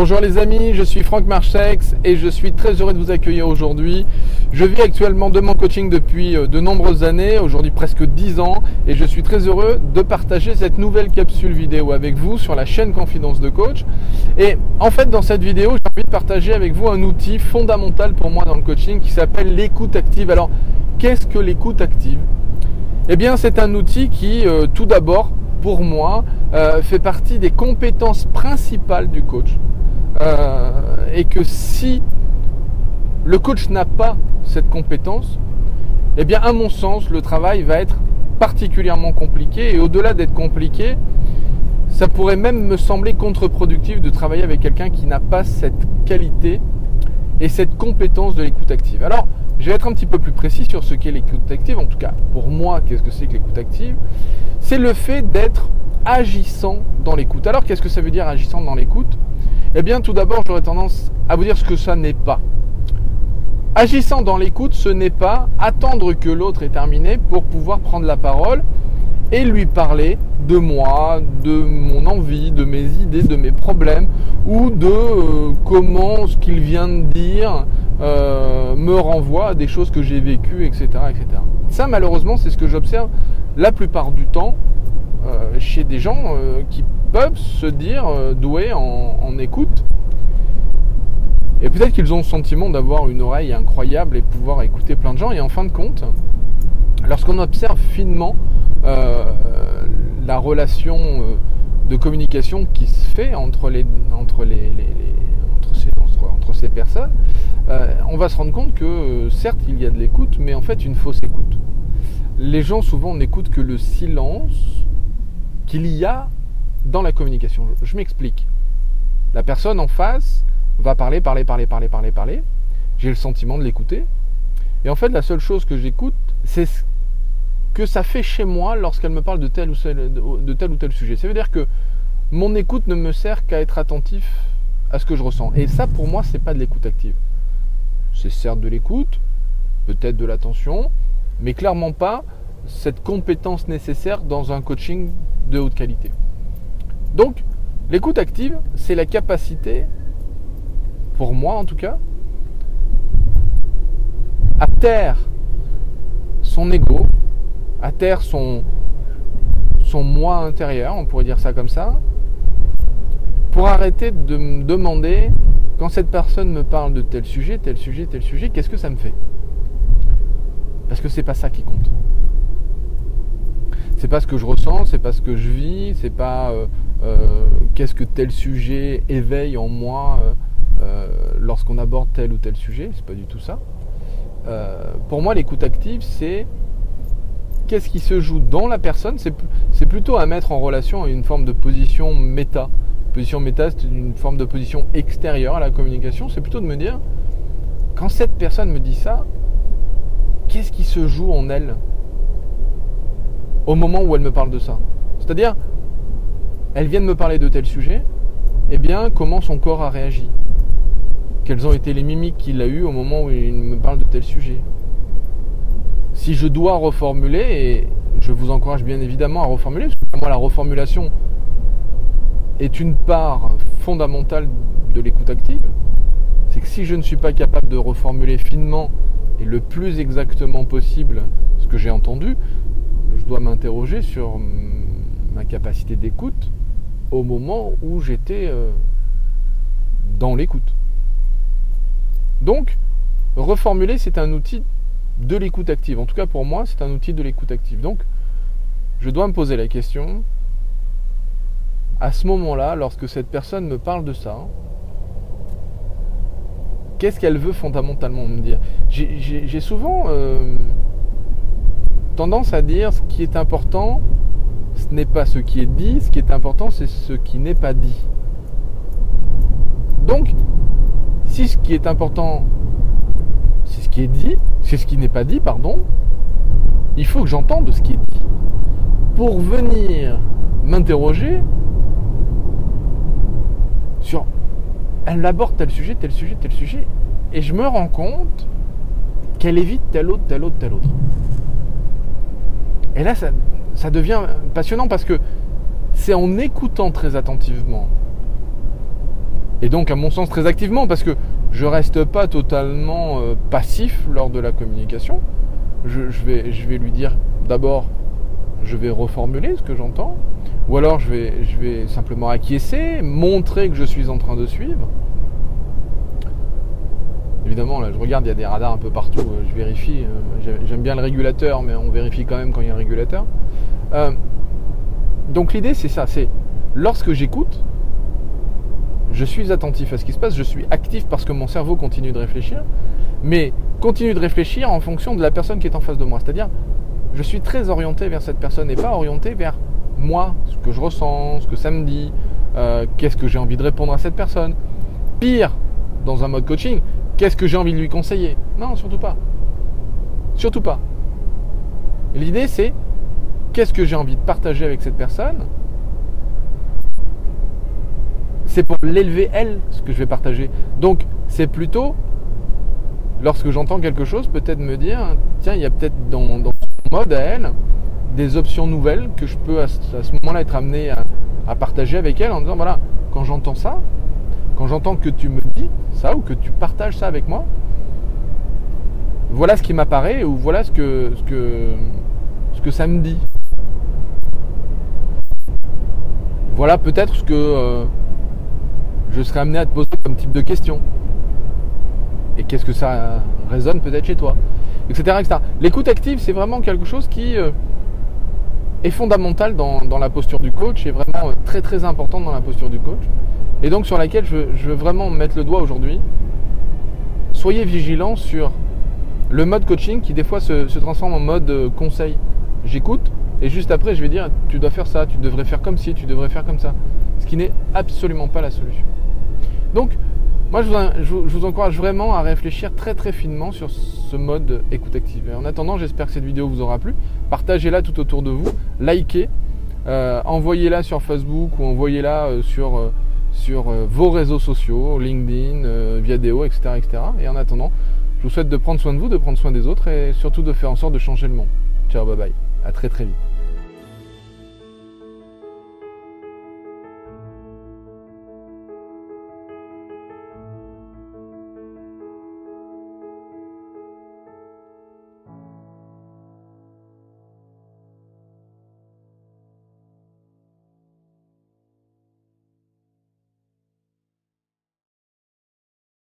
Bonjour les amis, je suis Franck Marchex et je suis très heureux de vous accueillir aujourd'hui. Je vis actuellement de mon coaching depuis euh, de nombreuses années, aujourd'hui presque 10 ans, et je suis très heureux de partager cette nouvelle capsule vidéo avec vous sur la chaîne Confidence de Coach. Et en fait, dans cette vidéo, j'ai envie de partager avec vous un outil fondamental pour moi dans le coaching qui s'appelle l'écoute active. Alors, qu'est-ce que l'écoute active? Eh bien, c'est un outil qui, euh, tout d'abord, pour moi, euh, fait partie des compétences principales du coach. Euh, et que si le coach n'a pas cette compétence, eh bien, à mon sens, le travail va être particulièrement compliqué. Et au-delà d'être compliqué, ça pourrait même me sembler contre-productif de travailler avec quelqu'un qui n'a pas cette qualité et cette compétence de l'écoute active. Alors, je vais être un petit peu plus précis sur ce qu'est l'écoute active. En tout cas, pour moi, qu'est-ce que c'est que l'écoute active? C'est le fait d'être agissant dans l'écoute. Alors, qu'est-ce que ça veut dire agissant dans l'écoute? Eh bien, tout d'abord, j'aurais tendance à vous dire ce que ça n'est pas. Agissant dans l'écoute, ce n'est pas attendre que l'autre ait terminé pour pouvoir prendre la parole et lui parler de moi, de mon envie, de mes idées, de mes problèmes, ou de euh, comment ce qu'il vient de dire euh, me renvoie à des choses que j'ai vécues, etc., etc. Ça, malheureusement, c'est ce que j'observe la plupart du temps euh, chez des gens qui peuvent se dire euh, doués en, écoute. Et peut-être qu'ils ont le sentiment d'avoir une oreille incroyable et pouvoir écouter plein de gens. Et en fin de compte, lorsqu'on observe finement euh, la relation euh, de communication qui se fait entre, les, entre, les, ces, personnes, on va se rendre compte que certes il y a de l'écoute, mais en fait une fausse écoute. Les gens souvent n'écoutent que le silence qu'il y a dans la communication. Je, m'explique. La personne en face va parler, parler, parler, parler, parler, parler. J'ai le sentiment de l'écouter. Et en fait, la seule chose que j'écoute, c'est ce que ça fait chez moi lorsqu'elle me parle de tel, ou tel, sujet. Ça veut dire que mon écoute ne me sert qu'à être attentif à ce que je ressens. Et ça, pour moi, c'est pas de l'écoute active. C'est certes de l'écoute, peut-être de l'attention, mais clairement pas cette compétence nécessaire dans un coaching de haute qualité. Donc, l'écoute active, c'est la capacité, pour moi en tout cas, à taire son ego, à taire son, moi intérieur, on pourrait dire ça comme ça, pour arrêter de me demander, quand cette personne me parle de tel sujet, tel sujet, tel sujet, qu'est-ce que ça me fait? Parce que c'est pas ça qui compte. C'est pas ce que je ressens, c'est pas ce que je vis, c'est pas euh, euh, qu'est-ce que tel sujet éveille en moi euh, lorsqu'on aborde tel ou tel sujet, c'est pas du tout ça. pour moi, l'écoute active, c'est qu'est-ce qui se joue dans la personne, c'est plutôt à mettre en relation une forme de position méta. Position méta, c'est une forme de position extérieure à la communication, c'est plutôt de me dire, quand cette personne me dit ça, qu'est-ce qui se joue en elle? Au moment où elle me parle de ça. C'est-à-dire, elle vient de me parler de tel sujet, eh bien, comment son corps a réagi? Quelles ont été les mimiques qu'il a eues au moment où il me parle de tel sujet? Si je dois reformuler, et je vous encourage bien évidemment à reformuler, parce que pour moi la reformulation est une part fondamentale de l'écoute active, c'est que si je ne suis pas capable de reformuler finement et le plus exactement possible ce que j'ai entendu, dois m'interroger sur ma capacité d'écoute au moment où j'étais euh, dans l'écoute. Donc, reformuler, c'est un outil de l'écoute active. En tout cas, pour moi, c'est un outil de l'écoute active. Donc, je dois me poser la question, à ce moment-là, lorsque cette personne me parle de ça, qu'est-ce qu'elle veut fondamentalement me dire? J'ai souvent... Euh, tendance à dire ce qui est important, ce n'est pas ce qui est dit, ce qui est important, c'est ce qui n'est pas dit. Donc, si ce qui est important, c'est ce qui est dit, c'est ce qui n'est pas dit, pardon, il faut que j'entende ce qui est dit. Pour venir m'interroger sur elle aborde tel sujet, tel sujet, tel sujet, et je me rends compte qu'elle évite tel autre, tel autre, tel autre. Et là, ça, devient passionnant parce que c'est en écoutant très attentivement Et donc, à mon sens, très activement, parce que je reste pas totalement euh, passif lors de la communication. Je, vais, lui dire d'abord, je vais reformuler ce que j'entends, ou alors je vais simplement acquiescer, montrer que je suis en train de suivre. Évidemment, là, je regarde, il y a des radars un peu partout, euh, je vérifie. Euh, j'aime bien le régulateur, mais on vérifie quand même quand il y a un régulateur. donc l'idée, c'est ça, c'est lorsque j'écoute, je suis attentif à ce qui se passe, je suis actif parce que mon cerveau continue de réfléchir, mais continue de réfléchir en fonction de la personne qui est en face de moi. C'est-à-dire, je suis très orienté vers cette personne et pas orienté vers moi, ce que je ressens, ce que ça me dit, euh, qu'est-ce que j'ai envie de répondre à cette personne. Pire, dans un mode coaching, qu'est-ce que j'ai envie de lui conseiller? Non, surtout pas. Surtout pas. L'idée, c'est qu'est-ce que j'ai envie de partager avec cette personne? C'est pour l'élever elle, ce que je vais partager. Donc, c'est plutôt, lorsque j'entends quelque chose, peut-être me dire, tiens, il y a peut-être dans, son mode à elle des options nouvelles que je peux à ce, moment-là être amené à, partager avec elle en disant, voilà, quand j'entends ça, quand j'entends que tu me dis ça ou que tu partages ça avec moi, voilà ce qui m'apparaît ou voilà ce que, ce que, ça me dit. Voilà peut-être ce que euh, je serai amené à te poser comme type de question. Et qu'est-ce que ça résonne peut-être chez toi Etc. L'écoute active, c'est vraiment quelque chose qui euh, est fondamental dans, la posture du coach, et vraiment euh, très très important dans la posture du coach. Et donc sur laquelle je, veux vraiment mettre le doigt aujourd'hui. Soyez vigilants sur le mode coaching qui des fois se, transforme en mode euh, conseil. J'écoute et juste après je vais dire tu dois faire ça, tu devrais faire comme ci, tu devrais faire comme ça. Ce qui n'est absolument pas la solution. Donc, moi, je vous, encourage vraiment à réfléchir très très finement sur ce mode écoute active. En attendant, j'espère que cette vidéo vous aura plu. Partagez-la tout autour de vous, likez, euh, envoyez-la sur Facebook ou envoyez-la euh, sur, sur vos réseaux sociaux, LinkedIn, Viadeo, etc., etc. Et en attendant, je vous souhaite de prendre soin de vous, de prendre soin des autres et surtout de faire en sorte de changer le monde. Ciao, bye bye. À très très vite.